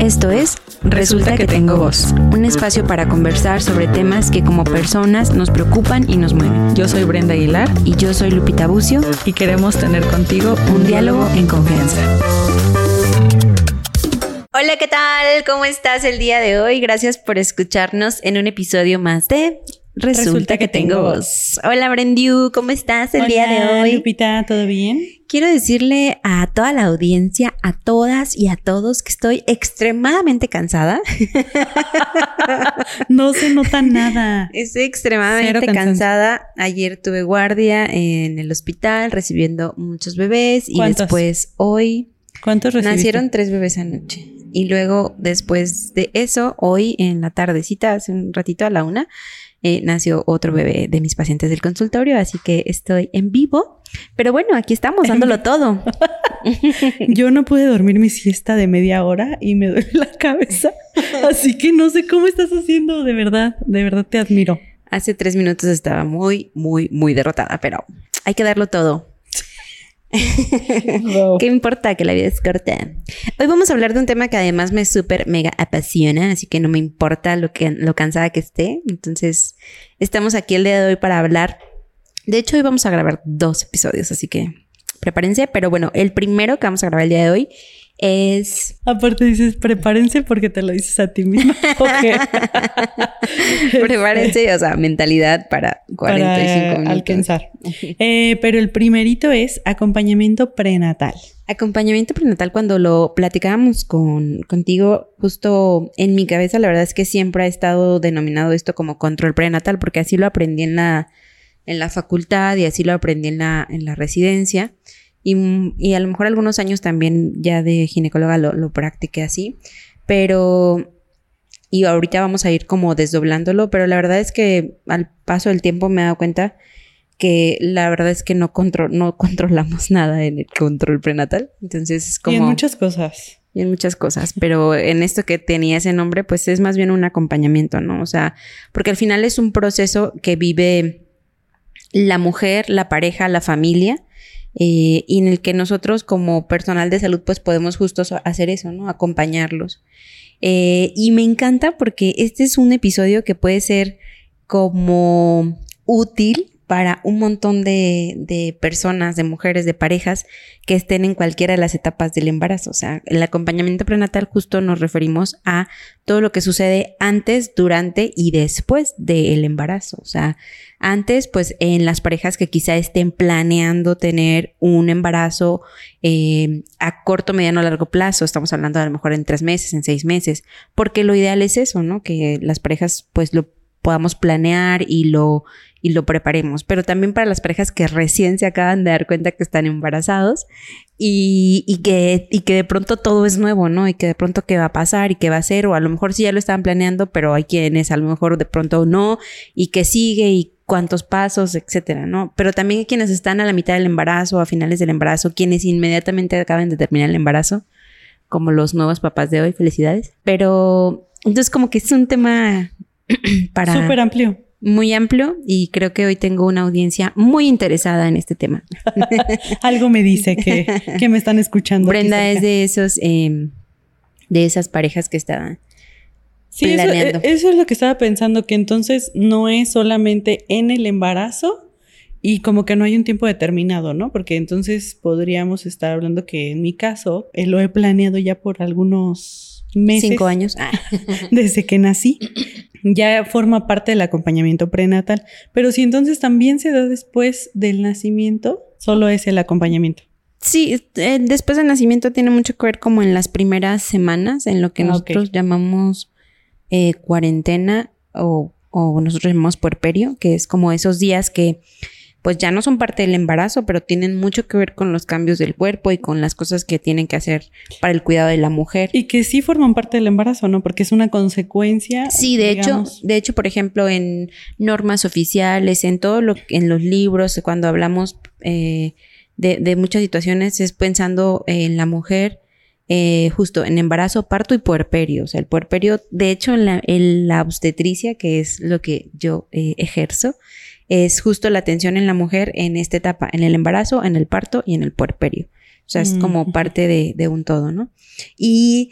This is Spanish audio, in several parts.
Esto es Resulta que tengo voz, un espacio para conversar sobre temas que como personas nos preocupan y nos mueven. Yo soy Brenda Aguilar Y yo soy Lupita Bucio y queremos tener contigo un diálogo en confianza. Hola, ¿qué tal? ¿Cómo estás el día de hoy? Gracias por escucharnos en un episodio más de Resulta, que, tengo voz. Hola, Brendiu, ¿cómo estás el día de hoy? Lupita, ¿todo bien? Quiero decirle a toda la audiencia, a todas y a todos que estoy extremadamente cansada. no se nota nada. Estoy extremadamente cansada. Ayer tuve guardia en el hospital recibiendo muchos bebés y después hoy ¿Cuántos recibiste? nacieron tres bebés anoche. Y luego después de eso, hoy en la tardecita, hace un ratito a la una, eh, nació otro bebé de mis pacientes del consultorio, así que estoy en vivo. Pero bueno, aquí estamos dándolo todo. Yo no pude dormir mi siesta de media hora y me duele la cabeza. Así que no sé cómo estás haciendo, de verdad, de verdad te admiro. Hace tres minutos estaba muy, muy, muy derrotada, pero hay que darlo todo. ¿Qué importa que la vida es corta? Hoy vamos a hablar de un tema que además me súper mega apasiona, así que no me importa lo, que, lo cansada que esté. Entonces, estamos aquí el día de hoy para hablar. De hecho, hoy vamos a grabar dos episodios, así que prepárense. Pero bueno, el primero que vamos a grabar el día de hoy es... Aparte dices, prepárense porque te lo dices a ti mismo. prepárense, o sea, mentalidad para 45 minutos. alcanzar. Eh, pero el primerito es acompañamiento prenatal. Acompañamiento prenatal, cuando lo platicábamos con, contigo, justo en mi cabeza, la verdad es que siempre ha estado denominado esto como control prenatal, porque así lo aprendí en la, en la facultad y así lo aprendí en la, en la residencia. Y, a lo mejor algunos años también ya de ginecóloga lo, lo practiqué así, pero y ahorita vamos a ir como desdoblándolo, pero la verdad es que al paso del tiempo me he dado cuenta que la verdad es que no, no controlamos nada en el control prenatal. Entonces es como... Y en muchas cosas. Y en muchas cosas, pero en esto que tenía ese nombre, pues es más bien un acompañamiento, ¿no? O sea, porque al final es un proceso que vive la mujer, la pareja, la familia, eh, y en el que nosotros como personal de salud pues podemos justo hacer eso, ¿no? Acompañarlos. Eh, y me encanta porque este es un episodio que puede ser como útil para un montón de, personas, de mujeres, de parejas que estén en cualquiera de las etapas del embarazo. O sea, el acompañamiento prenatal justo nos referimos a todo lo que sucede antes, durante y después del embarazo. O sea, antes, pues en las parejas que quizá estén planeando tener un embarazo eh, a corto, mediano, largo plazo, estamos hablando a lo mejor en tres meses, en seis meses, porque lo ideal es eso, ¿no? Que las parejas pues lo podamos planear y lo y lo preparemos, pero también para las parejas que recién se acaban de dar cuenta que están embarazados y, y, que, y que de pronto todo es nuevo, ¿no? Y que de pronto qué va a pasar y qué va a ser, o a lo mejor sí ya lo estaban planeando, pero hay quienes a lo mejor de pronto no, y que sigue y cuántos pasos, etcétera, ¿no? Pero también quienes están a la mitad del embarazo, a finales del embarazo, quienes inmediatamente acaban de terminar el embarazo, como los nuevos papás de hoy, felicidades. Pero entonces como que es un tema para... Súper amplio muy amplio y creo que hoy tengo una audiencia muy interesada en este tema. Algo me dice que, me están escuchando. Brenda es de esos, em, de esas parejas que estaban sí, planeando. Eso, eso es lo que estaba pensando, que entonces no es solamente en el embarazo y como que no hay un tiempo determinado, ¿no? Porque entonces podríamos estar hablando que en mi caso eh, lo he planeado ya por algunos meses. Cinco años. Desde que nací ya forma parte del acompañamiento prenatal. Pero si entonces también se da después del nacimiento, solo es el acompañamiento. Sí, eh, después del nacimiento tiene mucho que ver como en las primeras semanas, en lo que ah, nosotros llamamos eh, cuarentena o, o nosotros llamamos puerperio, que es como esos días que pues ya no son parte del embarazo, pero tienen mucho que ver con los cambios del cuerpo y con las cosas que tienen que hacer para el cuidado de la mujer. Y que sí forman parte del embarazo, ¿no? Porque es una consecuencia. Sí, de hecho, de hecho, por ejemplo, en normas oficiales, en todo lo, en los libros, cuando hablamos eh, de, muchas situaciones, es pensando en la mujer. Eh, justo en embarazo, parto y puerperio. O sea, el puerperio, de hecho, en la, en la obstetricia, que es lo que yo eh, ejerzo, es justo la atención en la mujer en esta etapa, en el embarazo, en el parto y en el puerperio. O sea, es como parte de, un todo, ¿no? Y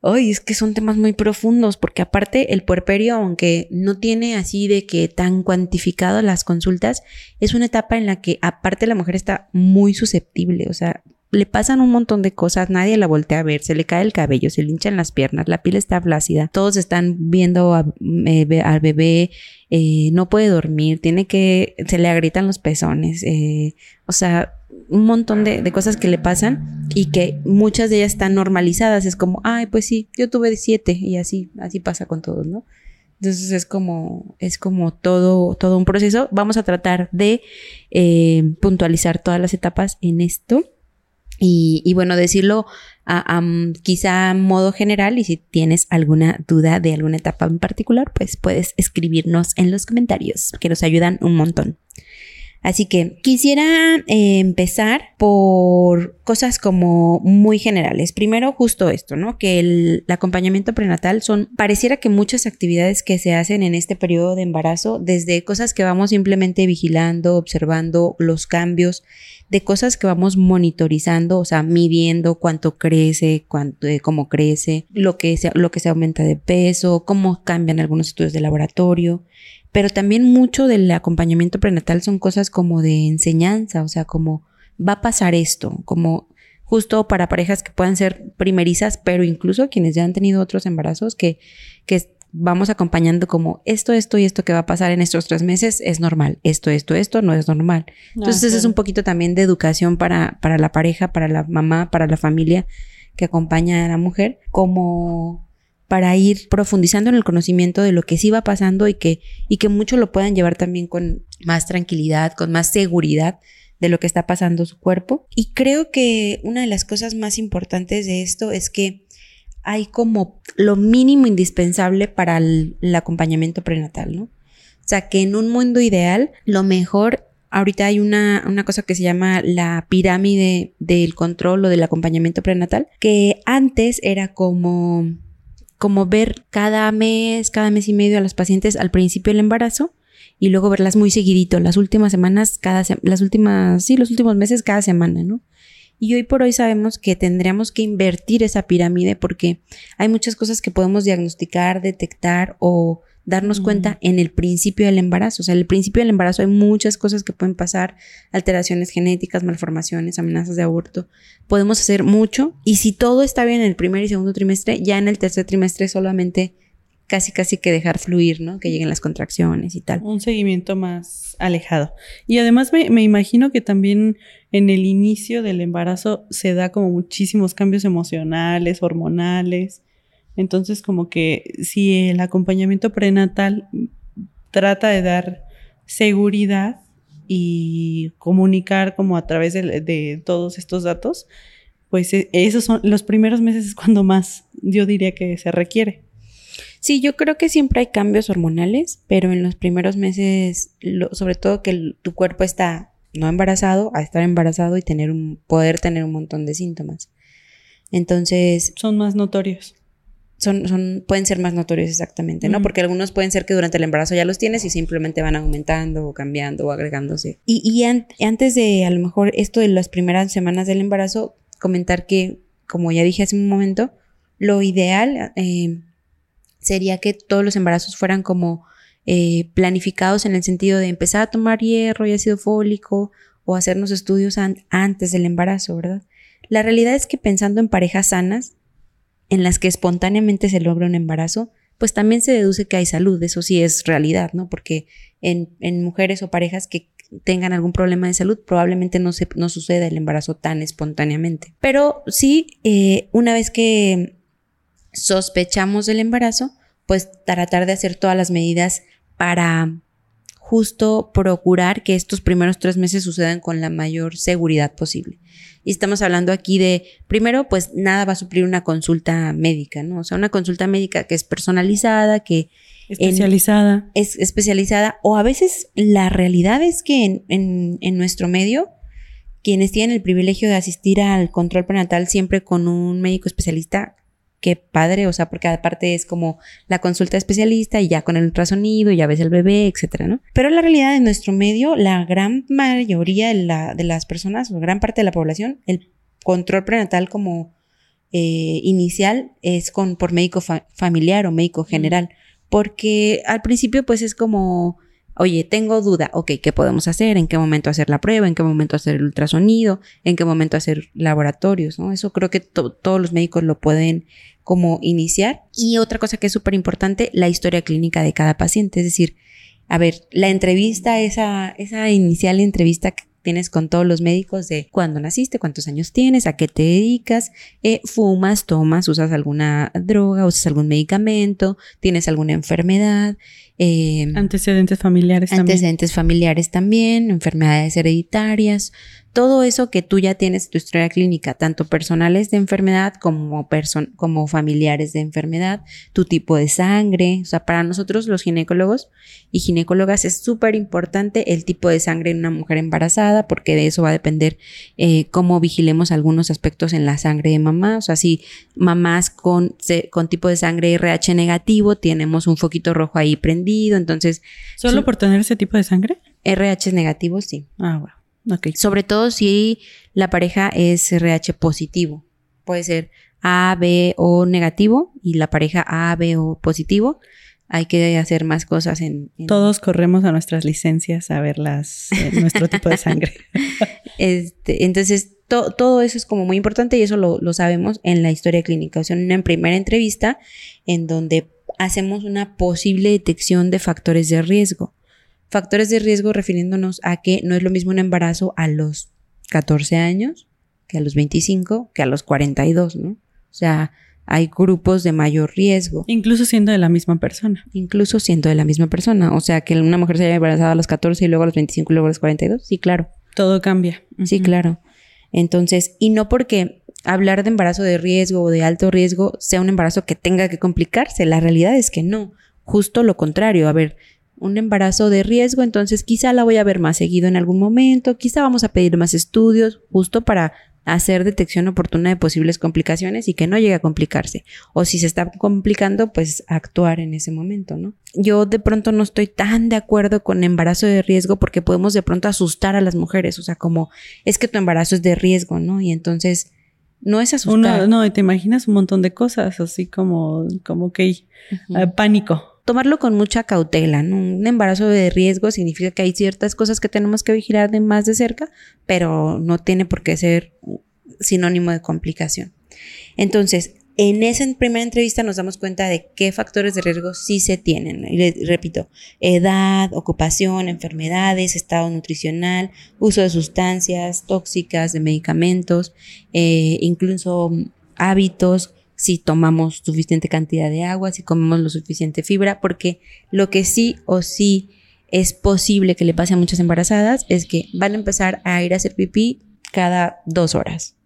Ay, es que son temas muy profundos, porque aparte el puerperio, aunque no tiene así de que tan cuantificado las consultas, es una etapa en la que aparte la mujer está muy susceptible, o sea, le pasan un montón de cosas, nadie la voltea a ver, se le cae el cabello, se le hinchan las piernas, la piel está flácida, todos están viendo eh, al bebé, eh, no puede dormir, tiene que, se le agrietan los pezones, eh, o sea, un montón de, de, cosas que le pasan y que muchas de ellas están normalizadas. Es como, ay, pues sí, yo tuve siete y así, así pasa con todos, ¿no? Entonces es como, es como todo, todo un proceso. Vamos a tratar de eh, puntualizar todas las etapas en esto. Y, bueno, decirlo quizá a modo general y si tienes alguna duda de alguna etapa en particular, pues puedes escribirnos en los comentarios, que nos ayudan un montón. Así que quisiera eh, empezar por cosas como muy generales. Primero, justo esto, ¿no? Que el, acompañamiento prenatal son, pareciera que muchas actividades que se hacen en este periodo de embarazo, desde cosas que vamos simplemente vigilando, observando los cambios, de cosas que vamos monitorizando, o sea, midiendo cuánto crece, cuánto, eh, cómo crece, lo que, se, lo que se aumenta de peso, cómo cambian algunos estudios de laboratorio pero también mucho del acompañamiento prenatal son cosas como de enseñanza, o sea, como va a pasar esto, como justo para parejas que puedan ser primerizas, pero incluso quienes ya han tenido otros embarazos, que, que vamos acompañando como esto, esto y esto que va a pasar en estos tres meses es normal, esto, esto, esto no es normal. Entonces es un poquito también de educación para, para la pareja, para la mamá, para la familia que acompaña a la mujer, como para ir profundizando en el conocimiento de lo que sí va pasando y que, y que muchos lo puedan llevar también con más tranquilidad, con más seguridad de lo que está pasando su cuerpo. Y creo que una de las cosas más importantes de esto es que hay como lo mínimo indispensable para el, acompañamiento prenatal, ¿no? O sea, que en un mundo ideal, lo mejor Ahorita hay una, una, cosa que se llama la pirámide del control o del acompañamiento prenatal, que antes era como como ver cada mes, cada mes y medio a las pacientes al principio del embarazo y luego verlas muy seguidito, las últimas semanas, cada las últimas, sí, los últimos meses cada semana, ¿no? Y hoy por hoy sabemos que tendríamos que invertir esa pirámide porque hay muchas cosas que podemos diagnosticar, detectar o darnos cuenta en el principio del embarazo. O sea, en el principio del embarazo hay muchas cosas que pueden pasar, alteraciones genéticas, malformaciones, amenazas de aborto. Podemos hacer mucho y si todo está bien en el primer y segundo trimestre, ya en el tercer trimestre solamente casi casi que dejar fluir, ¿no? Que lleguen las contracciones y tal. Un seguimiento más alejado. Y además me, me, imagino que también en el inicio del embarazo se da como muchísimos cambios emocionales, hormonales. Entonces, como que si el acompañamiento prenatal trata de dar seguridad y comunicar como a través de, todos estos datos, pues e, esos son los primeros meses es cuando más yo diría que se requiere. Sí, yo creo que siempre hay cambios hormonales, pero en los primeros meses, sobre todo que tu cuerpo está no embarazado, a estar embarazado y tener un, poder tener un montón de síntomas. Entonces. Son más notorios son, son, pueden ser más notorios exactamente, ¿no? Porque algunos pueden ser que durante el embarazo ya los tienes y simplemente van aumentando o cambiando o agregándose. Y, y antes de a lo mejor esto de las primeras semanas del embarazo, comentar que, como ya dije hace un momento, lo ideal eh, sería que todos los embarazos fueran como eh, planificados en el sentido de empezar a tomar hierro y ácido fólico o hacernos estudios antes del embarazo, ¿verdad? La realidad es que pensando en parejas sanas, en las que espontáneamente se logra un embarazo, pues también se deduce que hay salud, eso sí es realidad, ¿no? Porque en, mujeres o parejas que tengan algún problema de salud, probablemente no, se, no suceda el embarazo tan espontáneamente. Pero sí, eh, una vez que sospechamos del embarazo, pues tratar de hacer todas las medidas para justo procurar que estos primeros tres meses sucedan con la mayor seguridad posible. Y estamos hablando aquí de, primero, pues nada va a suplir una consulta médica, ¿no? O sea, una consulta médica que es personalizada, que... Especializada. es especializada. O a veces la realidad es que en, en nuestro medio, quienes tienen el privilegio de asistir al control prenatal siempre con un médico especialista, qué padre, o sea, porque aparte es como la consulta especialista y ya con el ultrasonido, ya ves el bebé, etcétera, ¿no? Pero la realidad en nuestro medio, la gran mayoría de, la, de las personas, o gran parte de la población, el control prenatal como eh, inicial es con por médico familiar o médico general, porque al principio pues es como Oye, tengo duda, ok, ¿qué podemos hacer? ¿En qué momento hacer la prueba? ¿En qué momento hacer el ultrasonido? ¿En qué momento hacer laboratorios? ¿no? Eso creo que todos los médicos lo pueden como iniciar. Y otra cosa que es súper importante, la historia clínica de cada paciente. Es decir, a ver, la entrevista, esa, esa inicial entrevista que tienes con todos los médicos de cuándo naciste, cuántos años tienes, a qué te dedicas, eh, fumas, tomas, usas alguna droga, usas algún medicamento, tienes alguna enfermedad, Em, antecedentes familiares antecedentes familiares también, enfermedades hereditarias, todo eso que tú ya tienes tu historia clínica, tanto personales de enfermedad como, como familiares de enfermedad, tu tipo de sangre. O sea, para nosotros los ginecólogos y ginecólogas es súper importante el tipo de sangre en una mujer embarazada, porque de eso va a depender eh, cómo vigilemos algunos aspectos en la sangre de mamá. O sea, si mamás con, con tipo de sangre RH negativo, tenemos un foquito rojo ahí prendido, entonces... ¿Solo por tener ese tipo de sangre? RH negativo, sí. Ah, bueno. Sobre todo si la pareja es RH positivo. Puede ser A, B o negativo y la pareja A, B o positivo. Hay que hacer más cosas en... Todos corremos a nuestras licencias a ver las, eh, nuestro tipo de sangre. este, entonces, todo eso es como muy importante y eso lo, lo sabemos en la historia clínica. O sea, en una primera entrevista en donde hacemos una posible detección de factores de riesgo. Factores de riesgo refiriéndonos a que no es lo mismo un embarazo a los 14 años que a los 25 que a los 42, ¿no? O sea, hay grupos de mayor riesgo. Incluso siendo de la misma persona. Incluso siendo de la misma persona. O sea, que una mujer se haya embarazado a los 14 y luego a los 25 y luego a los 42. Sí, claro. Todo cambia. Sí, claro. Entonces, y no porque hablar de embarazo de riesgo o de alto riesgo sea un embarazo que tenga que complicarse. La realidad es que no. Justo lo contrario. A ver, un embarazo de riesgo, entonces quizá la voy a ver más seguido en algún momento, quizá vamos a pedir más estudios justo para hacer detección oportuna de posibles complicaciones y que no llegue a complicarse. O si se está complicando, pues actuar en ese momento, ¿no? Yo de pronto no estoy tan de acuerdo con embarazo de riesgo porque podemos de pronto asustar a las mujeres, o sea, como es que tu embarazo es de riesgo, ¿no? Y entonces no es asustar. no, y te imaginas un montón de cosas, así como, como que eh, pánico tomarlo con mucha cautela. ¿no? Un embarazo de riesgo significa que hay ciertas cosas que tenemos que vigilar de más de cerca, pero no tiene por qué ser sinónimo de complicación. Entonces, en esa primera entrevista nos damos cuenta de qué factores de riesgo sí se tienen. Y repito, edad, ocupación, enfermedades, estado nutricional, uso de sustancias tóxicas, de medicamentos, eh, incluso hábitos, si tomamos suficiente cantidad de agua, si comemos lo suficiente fibra, porque lo que sí o sí es posible que le pase a muchas embarazadas es que van a empezar a ir a hacer pipí cada dos horas.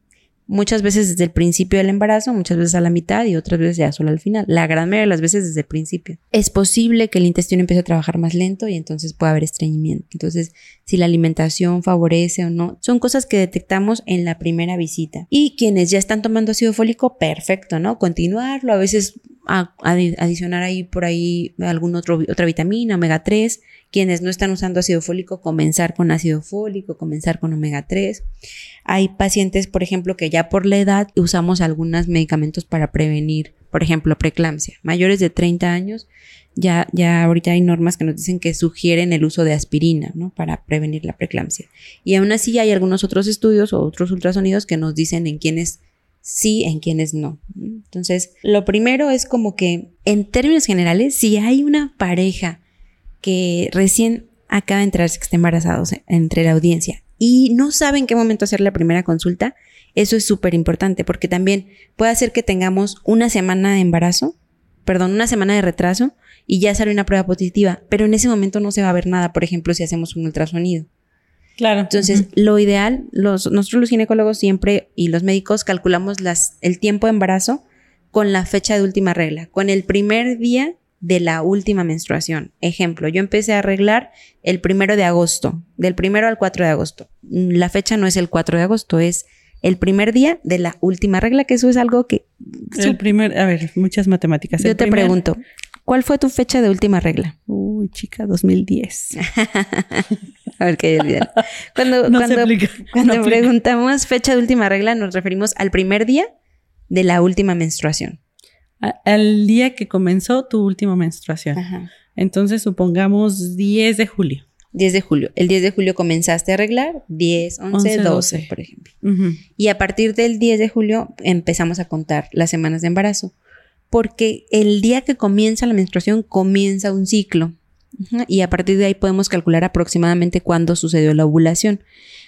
Muchas veces desde el principio del embarazo, muchas veces a la mitad y otras veces ya solo al final. La gran mayoría de las veces desde el principio. Es posible que el intestino empiece a trabajar más lento y entonces pueda haber estreñimiento. Entonces, si la alimentación favorece o no, son cosas que detectamos en la primera visita. Y quienes ya están tomando ácido fólico, perfecto, ¿no? Continuarlo, a veces adicionar ahí por ahí otro, otra vitamina, omega 3 quienes no están usando ácido fólico, comenzar con ácido fólico, comenzar con omega 3. Hay pacientes, por ejemplo, que ya por la edad usamos algunos medicamentos para prevenir, por ejemplo, preeclampsia. Mayores de 30 años, ya, ya ahorita hay normas que nos dicen que sugieren el uso de aspirina, ¿no? Para prevenir la preeclampsia. Y aún así hay algunos otros estudios o otros ultrasonidos que nos dicen en quienes sí, en quienes no. Entonces, lo primero es como que, en términos generales, si hay una pareja que recién acaba de enterarse que está embarazado entre la audiencia y no sabe en qué momento hacer la primera consulta, eso es súper importante porque también puede hacer que tengamos una semana de embarazo, perdón, una semana de retraso y ya sale una prueba positiva, pero en ese momento no se va a ver nada, por ejemplo, si hacemos un ultrasonido. Claro. Entonces, lo ideal, los, nosotros los ginecólogos siempre y los médicos calculamos las, el tiempo de embarazo con la fecha de última regla, con el primer día de la última menstruación. Ejemplo, yo empecé a arreglar el primero de agosto, del primero al 4 de agosto. La fecha no es el 4 de agosto, es el primer día de la última regla, que eso es algo que... El primer, a ver, muchas matemáticas. Yo te pregunto, ¿cuál fue tu fecha de última regla? Uy, chica, 2010. a ver qué bien. Cuando, cuando, cuando preguntamos fecha de última regla, nos referimos al primer día de la última menstruación. Al día que comenzó tu última menstruación. Ajá. Entonces, supongamos 10 de julio. 10 de julio. El 10 de julio comenzaste a arreglar, 10, 11, 12, por ejemplo. Y a partir del 10 de julio empezamos a contar las semanas de embarazo, porque el día que comienza la menstruación comienza un ciclo. Y a partir de ahí podemos calcular aproximadamente cuándo sucedió la ovulación.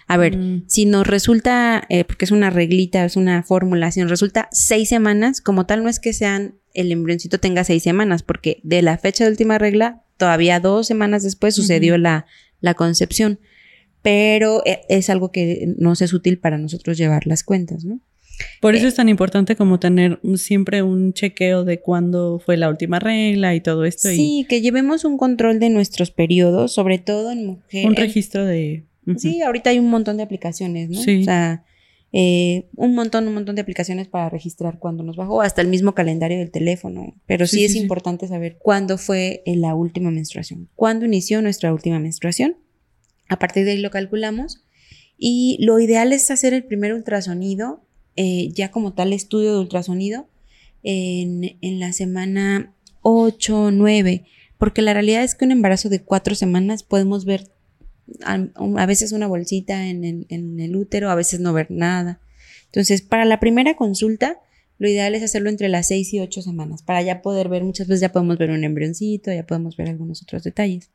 A ver, mm. si nos resulta, eh, porque es una reglita, es una fórmula, si nos resulta seis semanas, como tal no es que sean, el embrioncito tenga seis semanas, porque de la fecha de última regla, todavía dos semanas después sucedió la, la concepción. Pero eh, es algo que nos es útil para nosotros llevar las cuentas, ¿no? Por eso eh, es tan importante como tener siempre un chequeo de cuándo fue la última regla y todo esto. Sí, que llevemos un control de nuestros periodos, sobre todo en mujeres. Un registro de... Sí, ahorita hay un montón de aplicaciones, ¿no? Sí. O sea, eh, un montón, un montón de aplicaciones para registrar cuándo nos bajó, hasta el mismo calendario del teléfono. Pero sí, es importante saber cuándo fue la última menstruación, cuándo inició nuestra última menstruación. A partir de ahí lo calculamos. Y lo ideal es hacer el primer ultrasonido eh, ya como tal estudio de ultrasonido en, la semana 8, 9, porque la realidad es que un embarazo de cuatro semanas podemos ver a, veces una bolsita en el, en el, útero, a veces no ver nada. Entonces, para la primera consulta, lo ideal es hacerlo entre las 6 y 8 semanas, para ya poder ver, muchas veces ya podemos ver un embrioncito, ya podemos ver algunos otros detalles.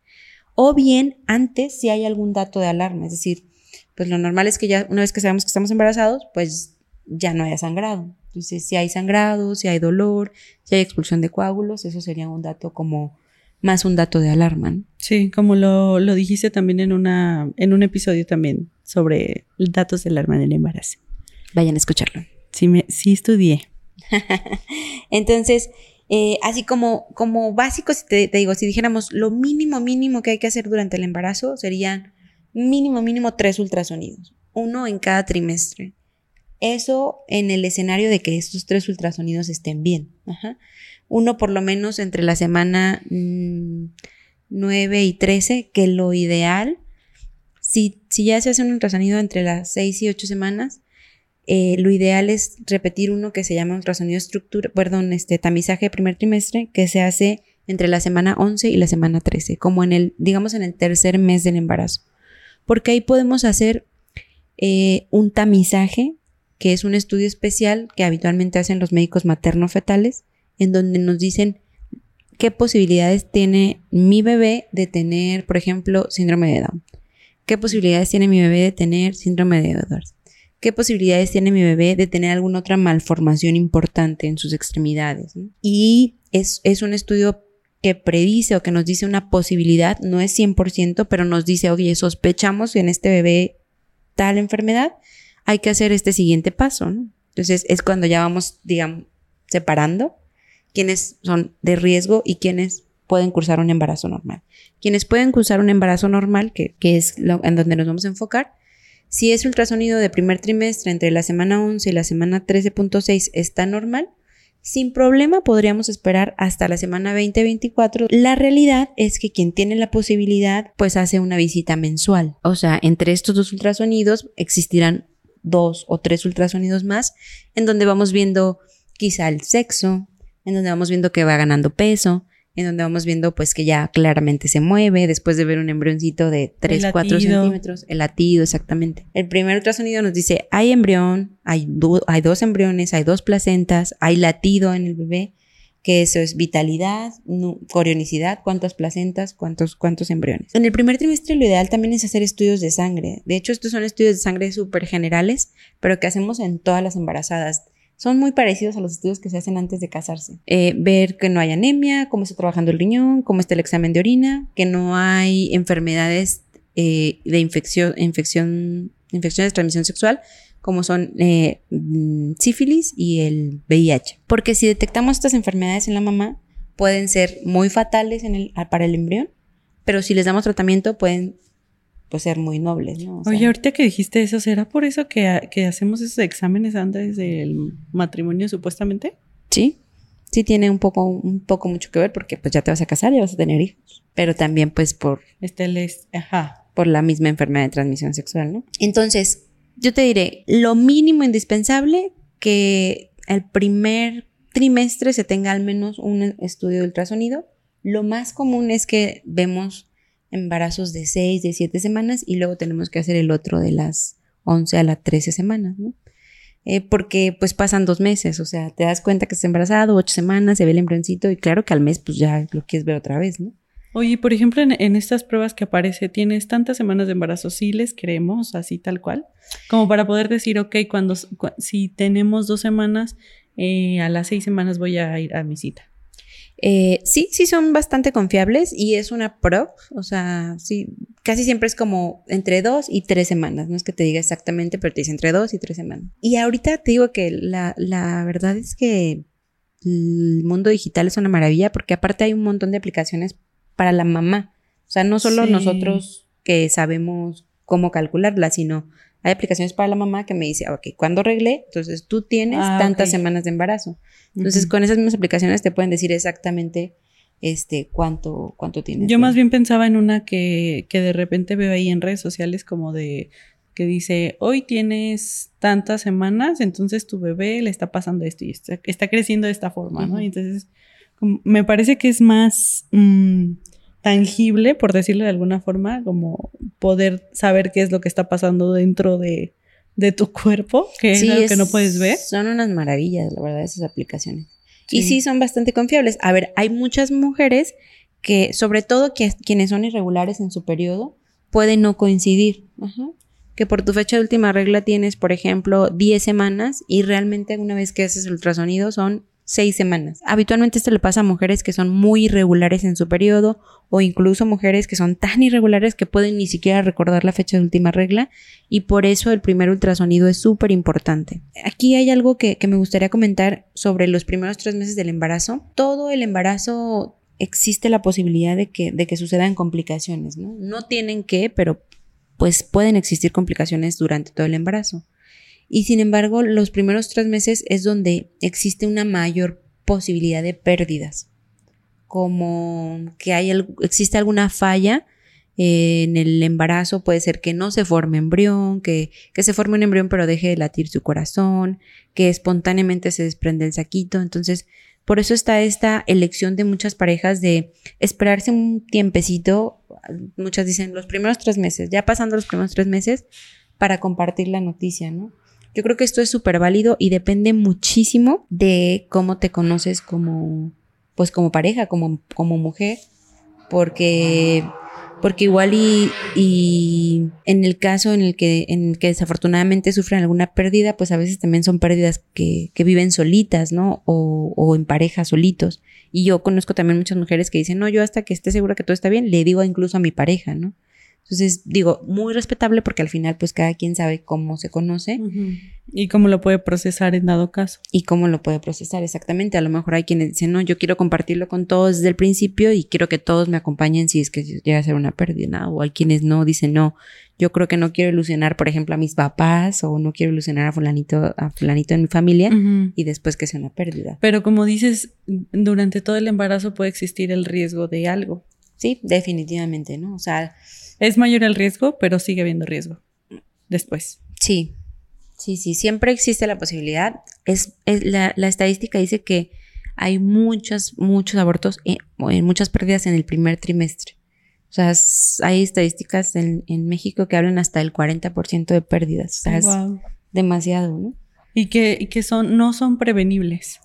O bien, antes, si hay algún dato de alarma, es decir, pues lo normal es que ya una vez que sabemos que estamos embarazados, pues ya no haya sangrado. Entonces, si hay sangrado, si hay dolor, si hay expulsión de coágulos, eso sería un dato como más un dato de alarma. Sí, como lo, lo, dijiste también en, una, en un episodio también sobre datos de alarma en el embarazo. Vayan a escucharlo. Sí, me, sí estudié. Entonces, eh, así como, como básico, si te, te, digo, si dijéramos lo mínimo, mínimo que hay que hacer durante el embarazo, serían mínimo, mínimo tres ultrasonidos, uno en cada trimestre. Eso en el escenario de que estos tres ultrasonidos estén bien. Uno por lo menos entre la semana 9 mm, y 13, que lo ideal, si, si, ya se hace un ultrasonido entre las 6 y 8 semanas, eh, lo ideal es repetir uno que se llama ultrasonido estructura, perdón, este tamizaje de primer trimestre, que se hace entre la semana 11 y la semana 13, como en el, digamos, en el tercer mes del embarazo. Porque ahí podemos hacer eh, un tamizaje que es un estudio especial que habitualmente hacen los médicos materno-fetales, en donde nos dicen qué posibilidades tiene mi bebé de tener, por ejemplo, síndrome de Down. ¿Qué posibilidades tiene mi bebé de tener síndrome de Edwards? ¿Qué posibilidades tiene mi bebé de tener alguna otra malformación importante en sus extremidades? Y es, es, un estudio que predice o que nos dice una posibilidad, no es 100%, pero nos dice, oye, sospechamos en este bebé tal enfermedad hay que hacer este siguiente paso, ¿no? Entonces es cuando ya vamos, digamos, separando quiénes son de riesgo y quiénes pueden cursar un embarazo normal. Quienes pueden cursar un embarazo normal, que, es lo, en donde nos vamos a enfocar, si es ultrasonido de primer trimestre entre la semana 11 y la semana 13.6 está normal, sin problema podríamos esperar hasta la semana 20-24. La realidad es que quien tiene la posibilidad pues hace una visita mensual. O sea, entre estos dos ultrasonidos existirán dos o tres ultrasonidos más, en donde vamos viendo quizá el sexo, en donde vamos viendo que va ganando peso, en donde vamos viendo pues que ya claramente se mueve después de ver un embrioncito de 3, 4 centímetros, el latido exactamente. El primer ultrasonido nos dice, hay embrión, hay, hay dos embriones, hay dos placentas, hay latido en el bebé, que eso es vitalidad, corionicidad, cuántas placentas, cuántos, cuántos embriones. En el primer trimestre lo ideal también es hacer estudios de sangre. De hecho, estos son estudios de sangre súper generales, pero que hacemos en todas las embarazadas. Son muy parecidos a los estudios que se hacen antes de casarse. Eh, ver que no hay anemia, cómo está trabajando el riñón, cómo está el examen de orina, que no hay enfermedades eh, de infección, infección, infecciones de transmisión sexual, como son eh, sífilis y el VIH. Porque si detectamos estas enfermedades en la mamá, pueden ser muy fatales en el, para el embrión, pero si les damos tratamiento pueden pues, ser muy nobles. ¿no? Oye, ahorita que dijiste eso, ¿será por eso que, que hacemos esos exámenes antes del matrimonio supuestamente? Sí, sí tiene un poco, un poco mucho que ver porque pues ya te vas a casar, y vas a tener hijos, pero también pues por... Este les, ajá. Por la misma enfermedad de transmisión sexual, ¿no? Entonces, yo te diré, lo mínimo indispensable que el primer trimestre se tenga al menos un estudio de ultrasonido. Lo más común es que vemos embarazos de 6, de 7 semanas y luego tenemos que hacer el otro de las 11 a las 13 semanas, ¿no? Eh, porque pues pasan dos meses, o sea, te das cuenta que estás embarazado, ocho semanas, se ve el embrioncito y claro que al mes pues ya lo quieres ver otra vez, ¿no? Oye, por ejemplo, en, estas pruebas que aparece, ¿tienes tantas semanas de embarazo? ¿Sí les creemos así tal cual? Como para poder decir, ok, cuando, si tenemos dos semanas, eh, a las seis semanas voy a ir a mi cita. Eh, sí, sí son bastante confiables y es una pro, o sea, sí, casi siempre es como entre dos y tres semanas, no es que te diga exactamente, pero te dice entre dos y tres semanas. Y ahorita te digo que la, la verdad es que el mundo digital es una maravilla porque aparte hay un montón de aplicaciones para la mamá, o sea, no solo nosotros que sabemos cómo calcularla, sino hay aplicaciones para la mamá que me dice, ok, cuando arreglé, entonces tú tienes ah, tantas semanas de embarazo. Entonces, con esas mismas aplicaciones te pueden decir exactamente este cuánto, cuánto tienes. Yo más bien pensaba en una que, que de repente veo ahí en redes sociales como de que dice, hoy tienes tantas semanas, entonces tu bebé le está pasando esto y está, creciendo de esta forma, ¿no? Y entonces, me parece que es más mm, tangible, por decirlo de alguna forma, como poder saber qué es lo que está pasando dentro de, de tu cuerpo, que es algo que no puedes ver. Son unas maravillas, la verdad, esas aplicaciones. Y sí son bastante confiables. A ver, hay muchas mujeres que, sobre todo que, quienes son irregulares en su periodo, pueden no coincidir. Que por tu fecha de última regla tienes, por ejemplo, 10 semanas y realmente una vez que haces el ultrasonido son seis semanas. Habitualmente esto le pasa a mujeres que son muy irregulares en su periodo o incluso mujeres que son tan irregulares que pueden ni siquiera recordar la fecha de última regla y por eso el primer ultrasonido es súper importante. Aquí hay algo que, me gustaría comentar sobre los primeros tres meses del embarazo. Todo el embarazo existe la posibilidad de que, de que sucedan complicaciones, ¿no? No tienen que, pero pues pueden existir complicaciones durante todo el embarazo. Y sin embargo, los primeros tres meses es donde existe una mayor posibilidad de pérdidas, como que hay, existe alguna falla eh, en el embarazo, puede ser que no se forme embrión, que, que se forme un embrión pero deje de latir su corazón, que espontáneamente se desprende el saquito. Entonces, por eso está esta elección de muchas parejas de esperarse un tiempecito, muchas dicen los primeros tres meses, ya pasando los primeros tres meses, para compartir la noticia, ¿no? Yo creo que esto es súper válido y depende muchísimo de cómo te conoces como, pues como pareja, como, como mujer, porque, porque igual y, en el caso en el que, en que desafortunadamente sufren alguna pérdida, pues a veces también son pérdidas que, que viven solitas, ¿no? O, o en pareja, solitos. Y yo conozco también muchas mujeres que dicen, no, yo hasta que esté segura que todo está bien, le digo incluso a mi pareja, ¿no? Entonces, digo, muy respetable porque al final, pues cada quien sabe cómo se conoce. Y cómo lo puede procesar en dado caso. Y cómo lo puede procesar, exactamente. A lo mejor hay quienes dicen, no, yo quiero compartirlo con todos desde el principio y quiero que todos me acompañen si es que llega a ser una pérdida. O hay quienes no, dicen, no, yo creo que no quiero ilusionar, por ejemplo, a mis papás o no quiero ilusionar a fulanito, a fulanito en mi familia y después que sea una pérdida. Pero como dices, durante todo el embarazo puede existir el riesgo de algo. Sí, definitivamente, ¿no? O sea, es mayor el riesgo, pero sigue habiendo riesgo después. Sí, sí, sí, siempre existe la posibilidad. Es, la, estadística dice que hay muchos, muchos abortos, y muchas pérdidas en el primer trimestre. O sea, hay estadísticas en, México que hablan hasta el 40% de pérdidas. O sea, es demasiado, ¿no? Y que, que son, no son prevenibles.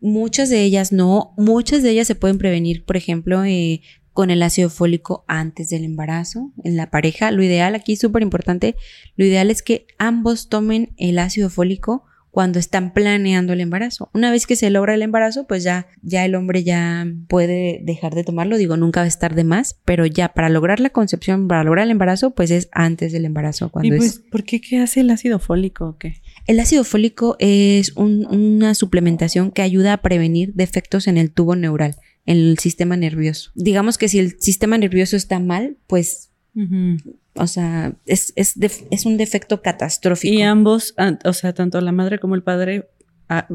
Muchas de ellas no, muchas de ellas se pueden prevenir, por ejemplo, eh, con el ácido fólico antes del embarazo en la pareja. Lo ideal aquí, súper importante, lo ideal es que ambos tomen el ácido fólico cuando están planeando el embarazo. Una vez que se logra el embarazo, pues ya, ya el hombre ya puede dejar de tomarlo. Digo, nunca va a estar de más, pero ya para lograr la concepción, para lograr el embarazo, pues es antes del embarazo. Cuando ¿Y pues, por qué qué hace el ácido fólico o qué? El ácido fólico es una suplementación que ayuda a prevenir defectos en el tubo neural el sistema nervioso. Digamos que si el sistema nervioso está mal, pues, o sea, es, es, es, un defecto catastrófico. Y ambos, o sea, tanto la madre como el padre ah,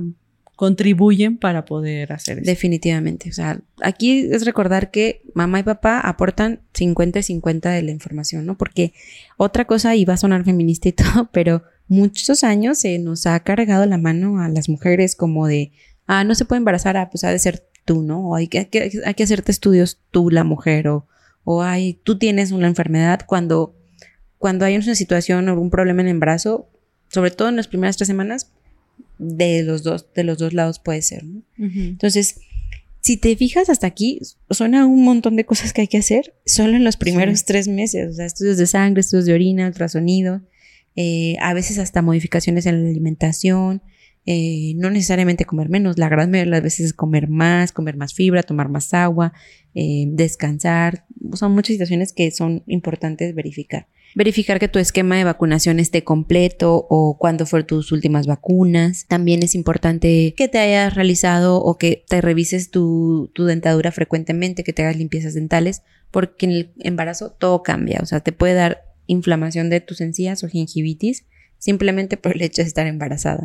contribuyen para poder hacer eso. Definitivamente. O sea, aquí es recordar que mamá y papá aportan 50 y 50 de la información, ¿no? Porque otra cosa, y va a sonar feminista y todo, pero muchos años se nos ha cargado la mano a las mujeres como de, ah, no se puede embarazar, ah, pues ha de ser tú, ¿no? O hay que, hay que, hacerte estudios tú, la mujer, o, o hay, tú tienes una enfermedad cuando, cuando hay una situación o un problema en el embarazo, sobre todo en las primeras tres semanas, de los dos, de los dos lados puede ser, ¿no? Entonces, si te fijas hasta aquí, suena un montón de cosas que hay que hacer solo en los primeros tres meses, o sea, estudios de sangre, estudios de orina, ultrasonido, eh, a veces hasta modificaciones en la alimentación, eh, no necesariamente comer menos, la gran mayoría de las veces es comer más, comer más fibra, tomar más agua, eh, descansar, son muchas situaciones que son importantes verificar. Verificar que tu esquema de vacunación esté completo o cuándo fueron tus últimas vacunas. También es importante que te hayas realizado o que te revises tu, tu dentadura frecuentemente, que te hagas limpiezas dentales, porque en el embarazo todo cambia. O sea, te puede dar inflamación de tus encías o gingivitis simplemente por el hecho de estar embarazada.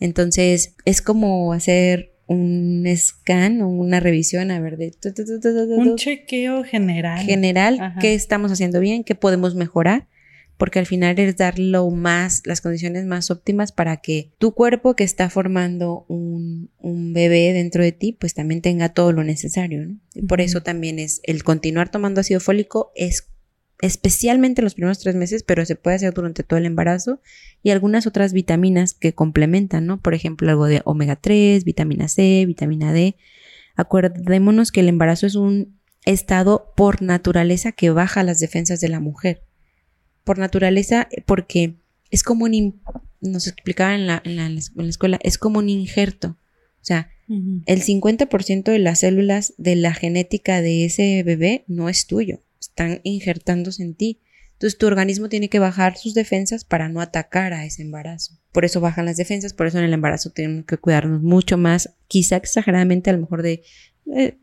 Entonces, es como hacer un scan o una revisión, a ver, de... Un chequeo general. General, qué estamos haciendo bien, qué podemos mejorar, porque al final es dar lo más, las condiciones más óptimas para que tu cuerpo que está formando un, un bebé dentro de ti, pues también tenga todo lo necesario, ¿no? por eso también es el continuar tomando ácido fólico es especialmente los primeros tres meses, pero se puede hacer durante todo el embarazo y algunas otras vitaminas que complementan, ¿no? Por ejemplo, algo de omega 3, vitamina C, vitamina D. Acordémonos que el embarazo es un estado por naturaleza que baja las defensas de la mujer. Por naturaleza, porque es como un, nos explicaba en la, en la, escuela, es como un injerto. O sea, el 50% de las células de la genética de ese bebé no es tuyo están injertándose en ti. Entonces tu organismo tiene que bajar sus defensas para no atacar a ese embarazo. Por eso bajan las defensas, por eso en el embarazo tenemos que cuidarnos mucho más, quizá exageradamente a lo mejor de eh,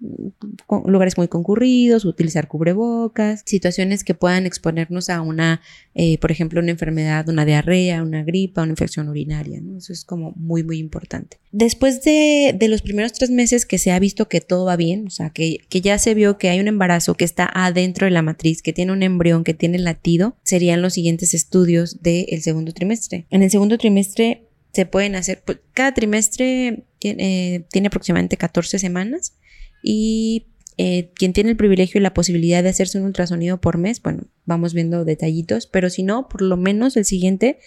lugares muy concurridos, utilizar cubrebocas, situaciones que puedan exponernos a una, eh, por ejemplo, una enfermedad, una diarrea, una gripa, una infección urinaria. Eso es como muy, muy importante. Después de, los primeros tres meses que se ha visto que todo va bien, o sea, que, que ya se vio que hay un embarazo que está adentro de la matriz, que tiene un embrión, que tiene latido, serían los siguientes estudios del segundo trimestre. En el segundo trimestre se pueden hacer, pues, cada trimestre tiene, tiene aproximadamente 14 semanas y eh, quien tiene el privilegio y la posibilidad de hacerse un ultrasonido por mes, bueno, vamos viendo detallitos, pero si no, por lo menos el siguiente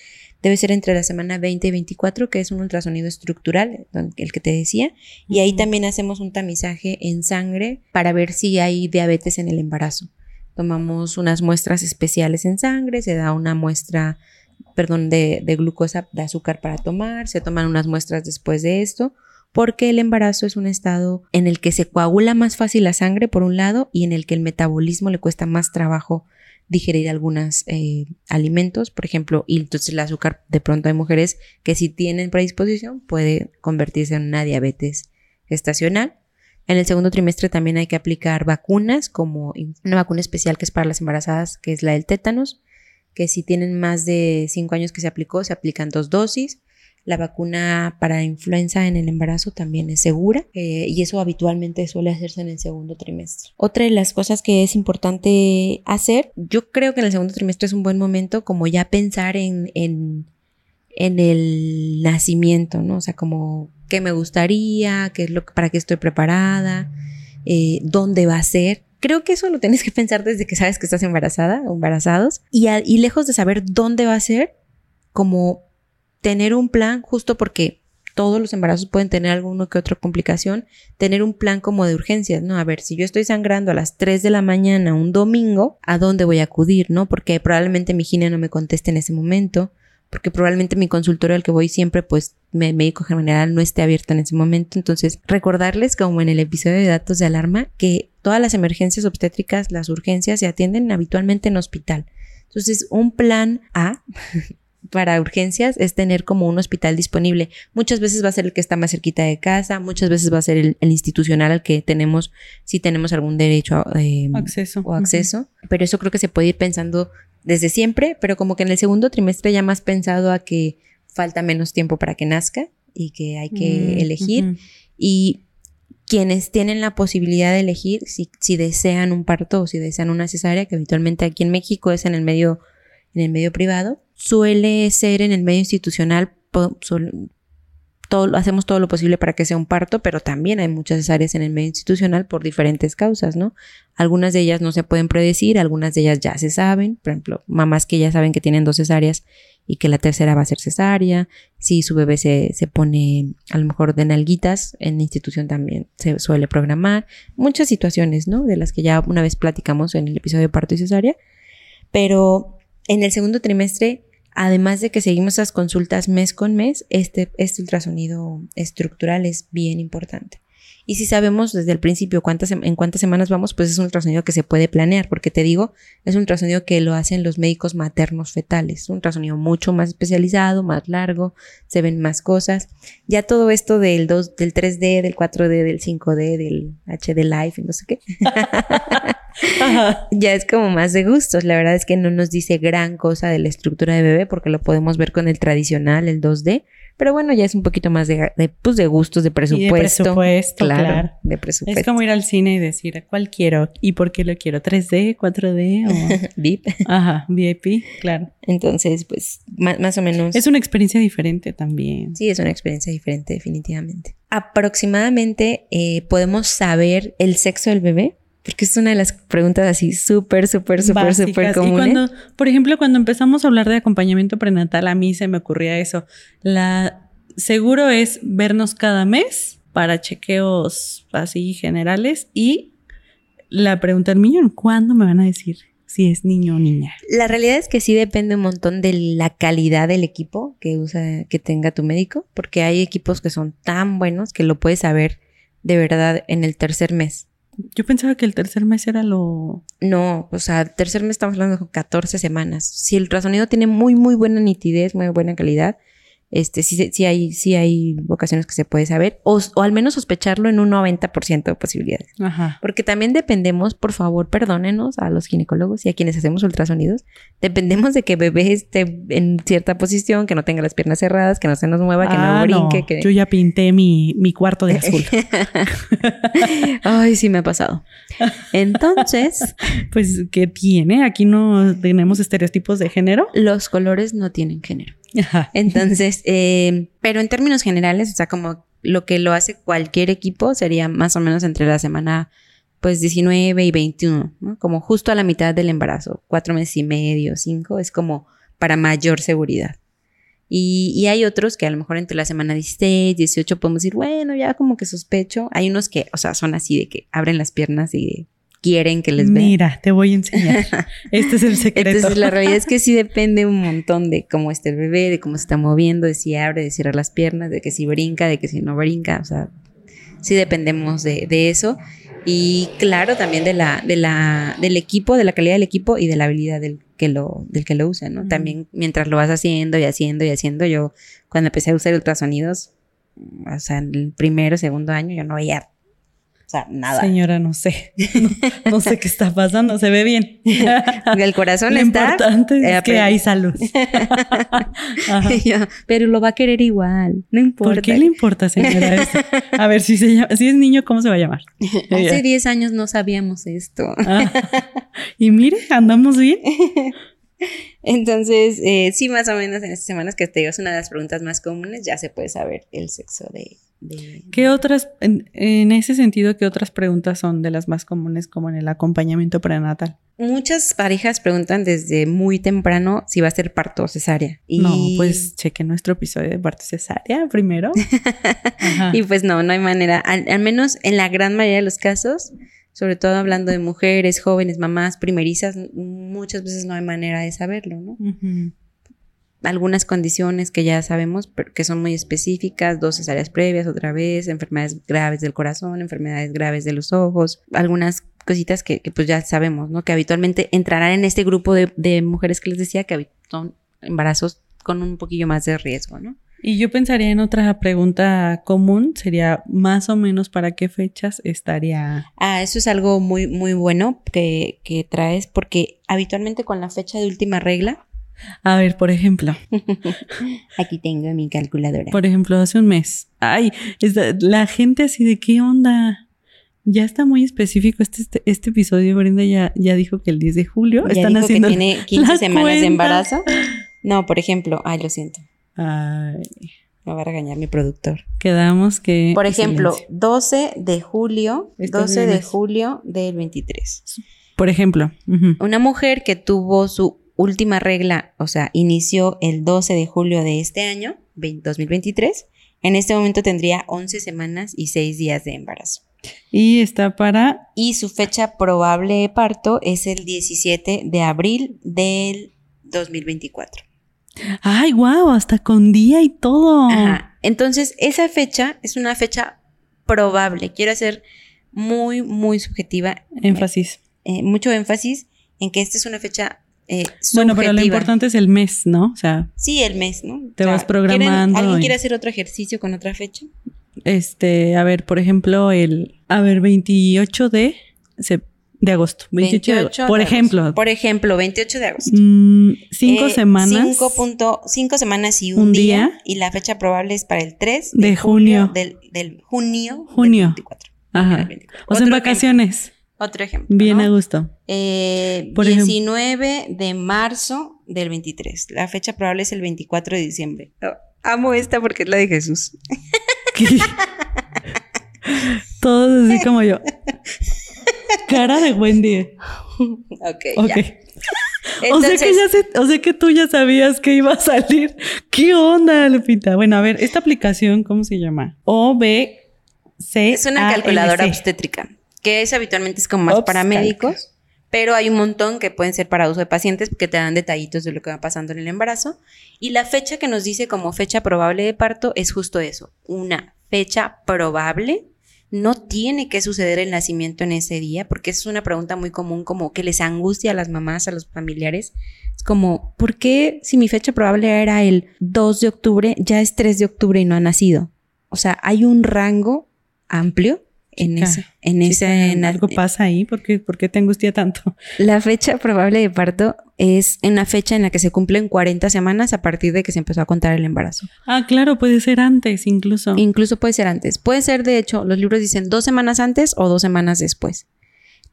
debe ser entre la semana 20 y 24, que es un ultrasonido estructural, el que te decía, y ahí también hacemos un tamizaje en sangre para ver si hay diabetes en el embarazo. Tomamos unas muestras especiales en sangre, se da una muestra, perdón, de, de glucosa, de azúcar para tomar, se toman unas muestras después de esto porque el embarazo es un estado en el que se coagula más fácil la sangre por un lado y en el que el metabolismo le cuesta más trabajo digerir algunos eh, alimentos, por ejemplo, y entonces el azúcar de pronto hay mujeres que si tienen predisposición puede convertirse en una diabetes gestacional. En el segundo trimestre también hay que aplicar vacunas, como una vacuna especial que es para las embarazadas, que es la del tétanos, que si tienen más de 5 años que se aplicó, se aplican dos dosis. La vacuna para influenza en el embarazo también es segura eh, y eso habitualmente suele hacerse en el segundo trimestre. Otra de las cosas que es importante hacer, yo creo que en el segundo trimestre es un buen momento como ya pensar en, en, el nacimiento, ¿no? O sea, como qué me gustaría, qué es lo para qué estoy preparada, eh, dónde va a ser. Creo que eso lo tienes que pensar desde que sabes que estás embarazada o embarazados y, y lejos de saber dónde va a ser, como tener un plan justo porque todos los embarazos pueden tener alguna que otra complicación, tener un plan como de urgencias, ¿no? A ver, si yo estoy sangrando a las 3 de la mañana un domingo, ¿a dónde voy a acudir, no? Porque probablemente mi gine no me conteste en ese momento, porque probablemente mi consultorio al que voy siempre, pues, mi médico general no esté abierto en ese momento. Entonces, recordarles, como en el episodio de datos de alarma, que todas las emergencias obstétricas, las urgencias, se atienden habitualmente en hospital. Entonces, un plan A para urgencias es tener como un hospital disponible. Muchas veces va a ser el que está más cerquita de casa, muchas veces va a ser el, institucional al que tenemos, si tenemos algún derecho eh, acceso. o acceso. Pero eso creo que se puede ir pensando desde siempre, pero como que en el segundo trimestre ya más pensado a que falta menos tiempo para que nazca y que hay que mm, elegir. Y quienes tienen la posibilidad de elegir si, si desean un parto o si desean una cesárea, que habitualmente aquí en México es en el medio en el medio privado. Suele ser en el medio institucional, todo, hacemos todo lo posible para que sea un parto, pero también hay muchas cesáreas en el medio institucional por diferentes causas, ¿no? Algunas de ellas no se pueden predecir, algunas de ellas ya se saben, por ejemplo, mamás que ya saben que tienen dos cesáreas y que la tercera va a ser cesárea, si su bebé se, se pone a lo mejor de nalguitas, en la institución también se suele programar, muchas situaciones, ¿no? De las que ya una vez platicamos en el episodio de parto y cesárea, pero en el segundo trimestre Además de que seguimos esas consultas mes con mes, este, este ultrasonido estructural es bien importante. Y si sabemos desde el principio cuántas, en cuántas semanas vamos, pues es un ultrasonido que se puede planear, porque te digo, es un ultrasonido que lo hacen los médicos maternos fetales. Un ultrasonido mucho más especializado, más largo, se ven más cosas. Ya todo esto del 2, del 3D, del 4D, del 5D, del HD Life no sé qué. ya es como más de gustos. La verdad es que no nos dice gran cosa de la estructura de bebé porque lo podemos ver con el tradicional, el 2D pero bueno, ya es un poquito más de, de, pues de gustos, de presupuesto. de presupuesto, claro, De presupuesto. Es como ir al cine y decir cuál quiero y por qué lo quiero. ¿3D, 4D o VIP? Ajá, VIP, claro. Entonces, pues más, o menos. Es una experiencia diferente también. Sí, es una experiencia diferente, definitivamente. Aproximadamente eh, podemos saber el sexo del bebé porque es una de las preguntas así súper, súper, súper, súper comunes. Y cuando, por ejemplo, cuando empezamos a hablar de acompañamiento prenatal, a mí se me ocurría eso. La seguro es vernos cada mes para chequeos así generales y la pregunta del millón, ¿cuándo me van a decir si es niño o niña? La realidad es que sí depende un montón de la calidad del equipo que usa, que tenga tu médico, porque hay equipos que son tan buenos que lo puedes saber de verdad en el tercer mes. Yo pensaba que el tercer mes era lo... No, o sea, tercer mes estamos hablando de 14 semanas. Si el ultrasonido tiene muy, muy buena nitidez, muy buena calidad, este, sí, sí, hay, sí hay ocasiones que se puede saber, o, o al menos sospecharlo en un 90% de posibilidades. Ajá. Porque también dependemos, por favor, perdónenos a los ginecólogos y a quienes hacemos ultrasonidos, dependemos de que bebé esté en cierta posición, que no tenga las piernas cerradas, que no se nos mueva, que no ah, brinque. Que... Yo ya pinté mi, mi cuarto de azul. Ay, sí me ha pasado. Entonces... pues, ¿qué tiene? Aquí no tenemos estereotipos de género. Los colores no tienen género. Entonces, eh, pero en términos generales, o sea, como lo que lo hace cualquier equipo sería más o menos entre la semana pues 19 y 21, ¿no? Como justo a la mitad del embarazo, cuatro meses y medio, cinco, es como para mayor seguridad. Y, y, hay otros que a lo mejor entre la semana 16, 18 podemos decir, bueno, ya como que sospecho. Hay unos que, o sea, son así de que abren las piernas y quieren que les vean. Mira, te voy a enseñar. Este es el secreto. Entonces, la realidad es que sí depende un montón de cómo está el bebé, de cómo se está moviendo, de si abre, de cierra las piernas, de que si brinca, de que si no brinca. O sea, sí dependemos de, eso. Y claro, también de la, de la, del equipo, de la calidad del equipo y de la habilidad del que lo, del que lo usa, ¿no? También mientras lo vas haciendo y haciendo y haciendo, yo cuando empecé a usar ultrasonidos, o sea, en el primero, segundo año, yo no veía sea, nada. Señora, no sé. No, sé qué está pasando. Se ve bien. El corazón está. Lo importante es que hay salud. pero lo va a querer igual. No importa. ¿Por qué le importa, señora? A ver, si, si es niño, ¿cómo se va a llamar? Hace 10 años no sabíamos esto. Ah. Y mire, andamos bien. Entonces, eh, sí, más o menos en estas semanas que te digo, es una de las preguntas más comunes, ya se puede saber el sexo de, ¿Qué otras, en, ese sentido, qué otras preguntas son de las más comunes como en el acompañamiento prenatal? Muchas parejas preguntan desde muy temprano si va a ser parto o cesárea. No, pues cheque nuestro episodio de parto cesárea primero. y pues no, no hay manera, al, menos en la gran mayoría de los casos, sobre todo hablando de mujeres, jóvenes, mamás, primerizas, muchas veces no hay manera de saberlo, ¿no? Algunas condiciones que ya sabemos que son muy específicas, dos cesáreas previas otra vez, enfermedades graves del corazón, enfermedades graves de los ojos, algunas cositas que, pues ya sabemos, ¿no? Que habitualmente entrarán en este grupo de, mujeres que les decía que son embarazos con un poquillo más de riesgo, ¿no? Y yo pensaría en otra pregunta común, sería más o menos para qué fechas estaría. Ah, eso es algo muy, muy bueno que, que traes, porque habitualmente con la fecha de última regla, a ver, por ejemplo. Aquí tengo mi calculadora. Por ejemplo, hace un mes. Ay, la gente así de qué onda. Ya está muy específico este, este, este, episodio. Brenda ya, ya dijo que el 10 de julio están haciendo. Que tiene 15 semanas de embarazo. No, por ejemplo, ay, lo siento. Ay. Me va a regañar mi productor. Quedamos que. Por ejemplo, 12 de julio, 12 de julio del 23. Por ejemplo. Una mujer que tuvo su última regla, o sea, inició el 12 de julio de este año, 2023, en este momento tendría 11 semanas y 6 días de embarazo. Y está para... Y su fecha probable de parto es el 17 de abril del 2024. Ay, wow, hasta con día y todo. Ajá. Entonces, esa fecha es una fecha probable. Quiero hacer muy, muy subjetiva. Énfasis. Eh, mucho énfasis en que esta es una fecha eh, bueno, pero lo importante es el mes, ¿no? O sea. Sí, el mes, ¿no? Te vas programando. ¿Alguien quiere hacer otro ejercicio con otra fecha? Este, a ver, por ejemplo, el. A ver, 28 de. de agosto. 28, por ejemplo. Por ejemplo, 28 de agosto. Mm, cinco eh, semanas. 5 semanas y un, día, Y la fecha probable es para el 3 de, junio. Del, del, junio. Junio. 24. Ajá. O sea, en vacaciones. Otro ejemplo. Bien a gusto. Eh, 19 de marzo del 23. La fecha probable es el 24 de diciembre. Oh, amo esta porque es la de Jesús. Todos así como yo. Cara de Wendy. Ok. okay. o, sea que ya se, o sea que tú ya sabías que iba a salir. ¿Qué onda, Lupita? Bueno, a ver, esta aplicación, ¿cómo se llama? O B C. Es una calculadora obstétrica que es habitualmente es como más para médicos, pero hay un montón que pueden ser para uso de pacientes que te dan detallitos de lo que va pasando en el embarazo. Y la fecha que nos dice como fecha probable de parto es justo eso, una fecha probable. No tiene que suceder el nacimiento en ese día, porque es una pregunta muy común, como que les angustia a las mamás, a los familiares. Es como, ¿por qué si mi fecha probable era el 2 de octubre, ya es 3 de octubre y no ha nacido? O sea, hay un rango amplio en ese, en ese en algo pasa ahí ¿Por qué, te angustia tanto la fecha probable de parto es una fecha en la que se cumplen 40 semanas a partir de que se empezó a contar el embarazo. Ah claro puede ser antes incluso. Incluso puede ser antes. Puede ser de hecho los libros dicen dos semanas antes o dos semanas después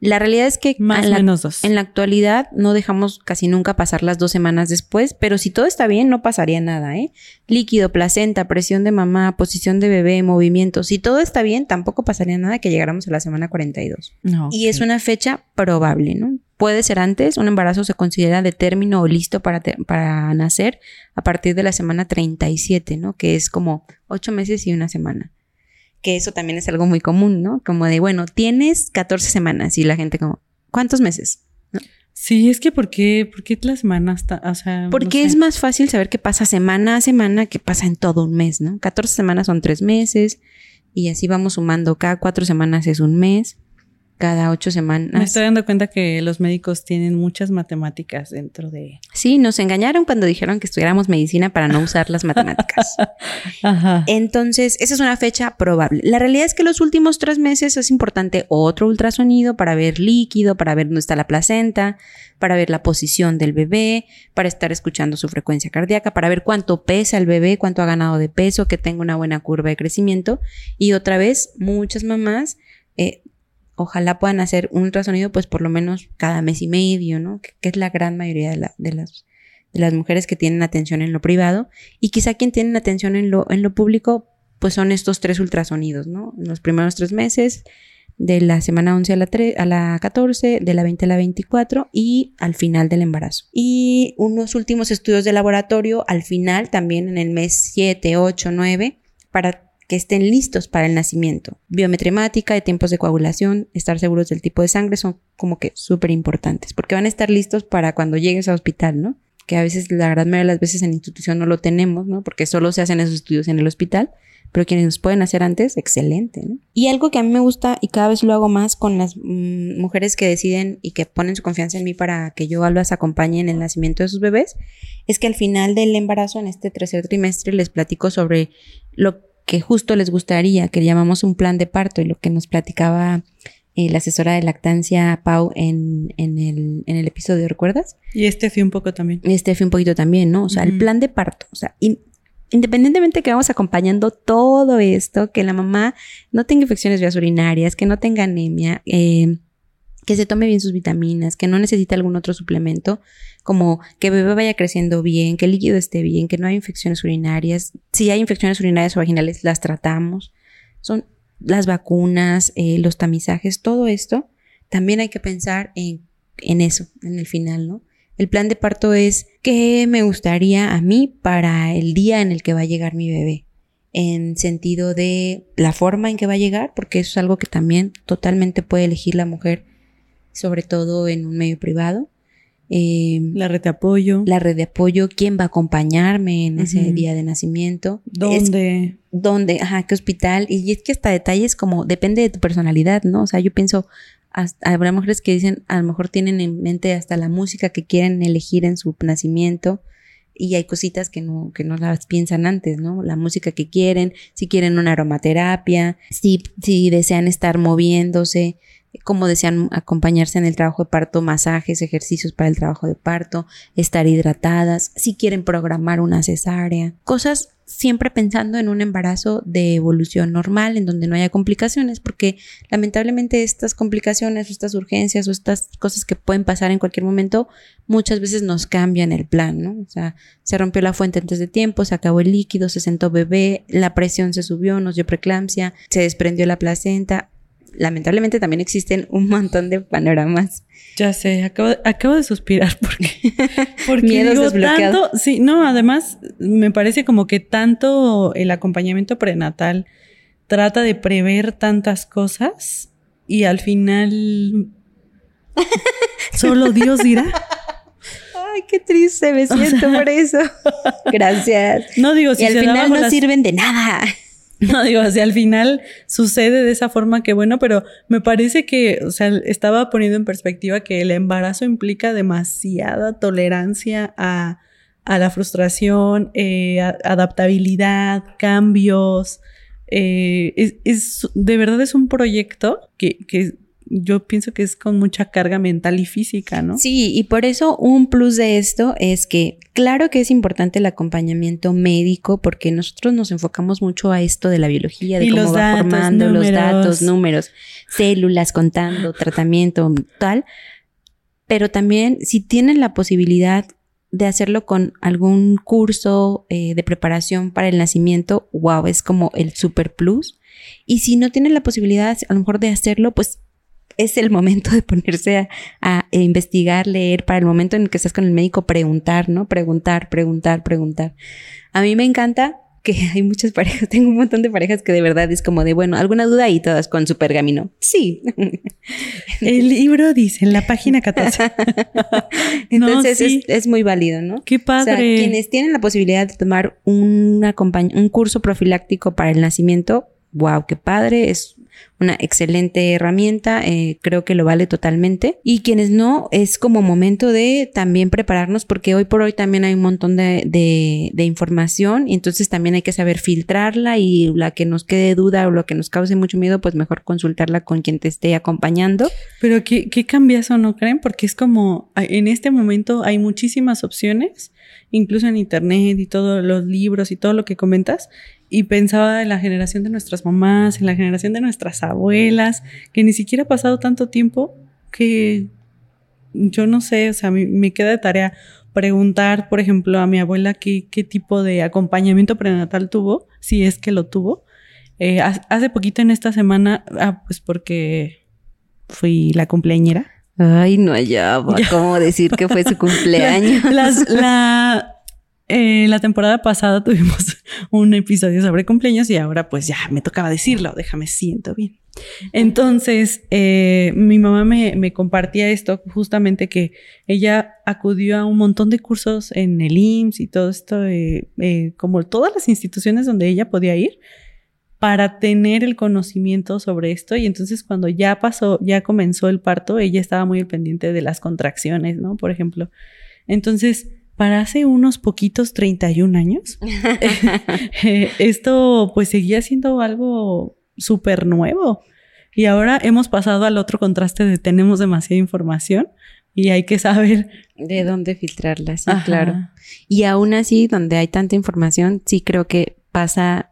la realidad es que Más en, menos dos. en la actualidad no dejamos casi nunca pasar las dos semanas después, pero si todo está bien, no pasaría nada, ¿eh? Líquido, placenta, presión de mamá, posición de bebé, movimiento. Si todo está bien, tampoco pasaría nada que llegáramos a la semana 42. No, y es una fecha probable, ¿no? Puede ser antes, un embarazo se considera de término o listo para, para nacer a partir de la semana 37, ¿no? Que es como ocho meses y una semana que eso también es algo muy común, ¿no? Como de, bueno, tienes 14 semanas y la gente como, ¿cuántos meses? Sí, es que ¿por qué, ¿por qué la semana está, o sea, Porque es más fácil saber qué pasa semana a semana que pasa en todo un mes, ¿no? 14 semanas son tres meses y así vamos sumando, cada cuatro semanas es un mes cada ocho semanas. Me estoy dando cuenta que los médicos tienen muchas matemáticas dentro de... Sí, nos engañaron cuando dijeron que estudiáramos medicina para no usar las matemáticas. Ajá. Entonces, esa es una fecha probable. La realidad es que los últimos tres meses es importante otro ultrasonido para ver líquido, para ver dónde está la placenta, para ver la posición del bebé, para estar escuchando su frecuencia cardíaca, para ver cuánto pesa el bebé, cuánto ha ganado de peso, que tenga una buena curva de crecimiento. Y otra vez, muchas mamás eh, ojalá puedan hacer un ultrasonido pues por lo menos cada mes y medio, ¿no? Que, es la gran mayoría de, las, mujeres que tienen atención en lo privado. Y quizá quien tiene atención en lo, público pues son estos tres ultrasonidos, ¿no? Los primeros tres meses, de la semana 11 a la, a la 14, de la 20 a la 24 y al final del embarazo. Y unos últimos estudios de laboratorio al final, también en el mes 7, 8, 9, para que estén listos para el nacimiento. Biometremática, de tiempos de coagulación, estar seguros del tipo de sangre son como que súper importantes, porque van a estar listos para cuando llegues al hospital, ¿no? Que a veces, la gran mayoría de las veces en institución no lo tenemos, ¿no? Porque solo se hacen esos estudios en el hospital, pero quienes nos pueden hacer antes, excelente, ¿no? Y algo que a mí me gusta y cada vez lo hago más con las mm, mujeres que deciden y que ponen su confianza en mí para que yo las acompañe en el nacimiento de sus bebés, es que al final del embarazo, en este tercer trimestre, les platico sobre lo que justo les gustaría, que llamamos un plan de parto y lo que nos platicaba eh, la asesora de lactancia Pau en, en, el, en el episodio, ¿recuerdas? Y este fue un poco también. Este fue un poquito también, ¿no? O sea, el plan de parto, o sea, independientemente que vamos acompañando todo esto, que la mamá no tenga infecciones vías urinarias, que no tenga anemia, eh, que se tome bien sus vitaminas, que no necesite algún otro suplemento, como que el bebé vaya creciendo bien, que el líquido esté bien, que no hay infecciones urinarias. Si hay infecciones urinarias o vaginales, las tratamos. Son las vacunas, eh, los tamizajes, todo esto. También hay que pensar en, en eso, en el final, ¿no? El plan de parto es qué me gustaría a mí para el día en el que va a llegar mi bebé. En sentido de la forma en que va a llegar, porque eso es algo que también totalmente puede elegir la mujer, sobre todo en un medio privado. Em, la red de apoyo. La red de apoyo, quién va a acompañarme en ese día de nacimiento. ¿Dónde? ¿Dónde? Ajá, qué hospital. Y es que hasta detalles como depende de tu personalidad, ¿no? O sea, yo pienso, habrá mujeres que dicen, a lo mejor tienen en mente hasta la música que quieren elegir en su nacimiento y hay cositas que no, que no las piensan antes, ¿no? La música que quieren, si quieren una aromaterapia, si, si desean estar moviéndose, cómo desean acompañarse en el trabajo de parto, masajes, ejercicios para el trabajo de parto, estar hidratadas, si quieren programar una cesárea, cosas siempre pensando en un embarazo de evolución normal, en donde no haya complicaciones, porque lamentablemente estas complicaciones estas urgencias o estas cosas que pueden pasar en cualquier momento, muchas veces nos cambian el plan, ¿no? O sea, se rompió la fuente antes de tiempo, se acabó el líquido, se sentó bebé, la presión se subió, nos dio preeclampsia, se desprendió la placenta, lamentablemente también existen un montón de panoramas. Ya sé, acabo, de suspirar porque, porque Miedos digo, tanto, sí, no, además me parece como que tanto el acompañamiento prenatal trata de prever tantas cosas y al final solo Dios dirá. Ay, qué triste me siento por eso. Gracias. No digo si y al final no sirven de nada. No digo, o al final sucede de esa forma que bueno, pero me parece que, o sea, estaba poniendo en perspectiva que el embarazo implica demasiada tolerancia a, la frustración, eh, adaptabilidad, cambios. Eh, es, es, de verdad es un proyecto que, que yo pienso que es con mucha carga mental y física, ¿no? Sí, y por eso un plus de esto es que claro que es importante el acompañamiento médico porque nosotros nos enfocamos mucho a esto de la biología, de cómo va formando los datos, números, células, contando, tratamiento, tal. Pero también si tienen la posibilidad de hacerlo con algún curso eh, de preparación para el nacimiento, wow, es como el super plus. Y si no tienen la posibilidad a lo mejor de hacerlo, pues es el momento de ponerse a, investigar, leer, para el momento en el que estás con el médico, preguntar, ¿no? Preguntar, preguntar, preguntar. A mí me encanta que hay muchas parejas, tengo un montón de parejas que de verdad es como de, bueno, alguna duda y todas con su pergamino. Sí. El libro dice en la página 14. Entonces es, muy válido, ¿no? Qué padre. O sea, quienes tienen la posibilidad de tomar un curso profiláctico para el nacimiento, wow, qué padre, es una excelente herramienta, eh, creo que lo vale totalmente. Y quienes no, es como momento de también prepararnos porque hoy por hoy también hay un montón de, de, información y entonces también hay que saber filtrarla y la que nos quede duda o lo que nos cause mucho miedo, pues mejor consultarla con quien te esté acompañando. Pero qué, qué cambiazo, ¿no creen? Porque es como, en este momento hay muchísimas opciones, incluso en internet y todos los libros y todo lo que comentas y pensaba en la generación de nuestras mamás, en la generación de nuestras abuelas, que ni siquiera ha pasado tanto tiempo que yo no sé, o sea, me, queda de tarea preguntar, por ejemplo, a mi abuela qué, qué tipo de acompañamiento prenatal tuvo, si es que lo tuvo. Eh, hace poquito en esta semana, ah, pues porque fui la cumpleañera. Ay, no hallaba cómo decir que fue su cumpleaños. la, eh, la temporada pasada tuvimos un episodio sobre cumpleaños y ahora pues ya me tocaba decirlo, déjame siento bien. Entonces, eh, mi mamá me, compartía esto, justamente que ella acudió a un montón de cursos en el IMSS y todo esto, eh, como todas las instituciones donde ella podía ir, para tener el conocimiento sobre esto. Y entonces cuando ya pasó, ya comenzó el parto, ella estaba muy pendiente de las contracciones, ¿no? Por ejemplo. Entonces, para hace unos poquitos 31 años, eh, esto pues seguía siendo algo súper nuevo. Y ahora hemos pasado al otro contraste de tenemos demasiada información, y hay que saber de dónde filtrarlas, sí, claro. Y aún así, donde hay tanta información, sí creo que pasa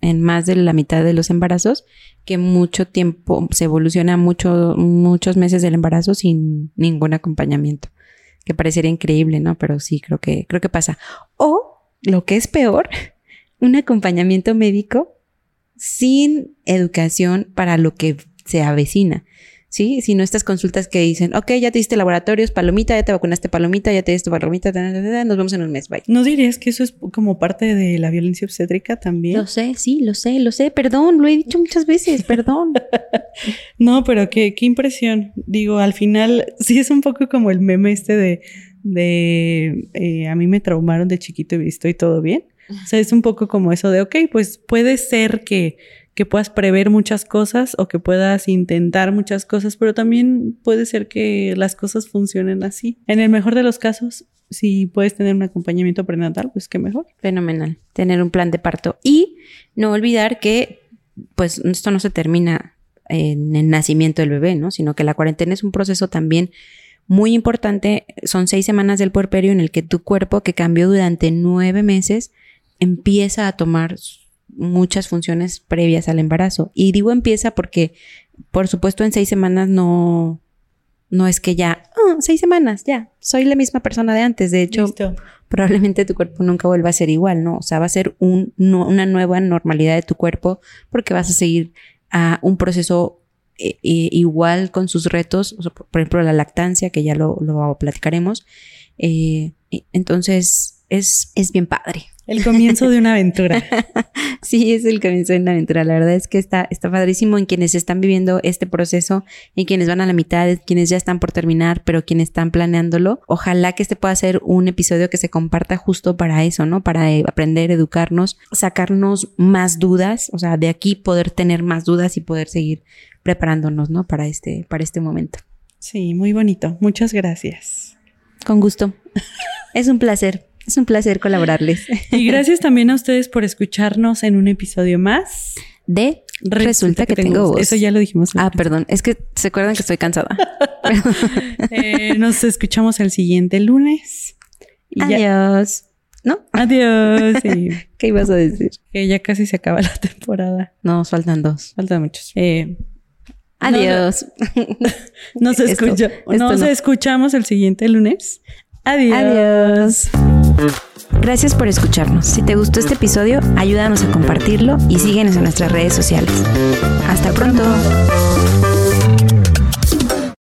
en más de la mitad de los embarazos que mucho tiempo se evoluciona mucho, muchos meses del embarazo sin ningún acompañamiento. Que parecería increíble, ¿no? Pero sí, creo que, creo que pasa. O, lo que es peor, un acompañamiento médico sin educación para lo que se avecina. ¿Sí? Sino estas consultas que dicen, ok, ya te diste laboratorios, palomita, ya te vacunaste palomita, ya te diste palomita, nos vemos en un mes, bye. ¿No dirías que eso es como parte de la violencia obstétrica también? Lo sé, sí, lo sé, lo sé, perdón, lo he dicho muchas veces, perdón. no, pero qué, qué impresión. Digo, al final sí es un poco como el meme este de, de eh, a mí me traumaron de chiquito y estoy todo bien. O sea, es un poco como eso de, ok, pues puede ser que que puedas prever muchas cosas o que puedas intentar muchas cosas, pero también puede ser que las cosas funcionen así. En el mejor de los casos, si puedes tener un acompañamiento prenatal, pues qué mejor. Fenomenal, tener un plan de parto y no olvidar que pues esto no se termina en el nacimiento del bebé, ¿no? Sino que la cuarentena es un proceso también muy importante. Son seis semanas del puerperio en el que tu cuerpo, que cambió durante nueve meses, empieza a tomar muchas funciones previas al embarazo. Y digo empieza porque, por supuesto, en seis semanas no, no es que ya, oh, seis semanas, ya, soy la misma persona de antes. De hecho, probablemente tu cuerpo nunca vuelva a ser igual, ¿no? O sea, va a ser un, una nueva normalidad de tu cuerpo porque vas a seguir a un proceso eh, eh, igual con sus retos, por ejemplo, la lactancia, que ya lo, lo platicaremos. Eh, entonces, es, es bien padre. El comienzo de una aventura. sí, es el comienzo de una aventura. La verdad es que está, está padrísimo en quienes están viviendo este proceso, en quienes van a la mitad, en quienes ya están por terminar, pero quienes están planeándolo. Ojalá que este pueda ser un episodio que se comparta justo para eso, ¿no? Para eh, aprender, educarnos, sacarnos más dudas, o sea, de aquí poder tener más dudas y poder seguir preparándonos, ¿no? Para este, para este momento. Sí, muy bonito. Muchas gracias. Con gusto. es un placer. Es un placer colaborarles. Y gracias también a ustedes por escucharnos en un episodio más de Resulta, que, tengo, voz. Eso ya lo dijimos. Ah, perdón. Es que se acuerdan que estoy cansada. Eh, nos escuchamos el siguiente lunes. Adiós. ¿No? Adiós. ¿Qué ibas a decir? Que ya casi se acaba la temporada. No, faltan dos. Faltan muchos. Eh, Adiós. Nos, escucha, nos escuchamos el siguiente lunes. Adiós. Adiós. Gracias por escucharnos. Si te gustó este episodio, ayúdanos a compartirlo y síguenos en nuestras redes sociales. Hasta pronto.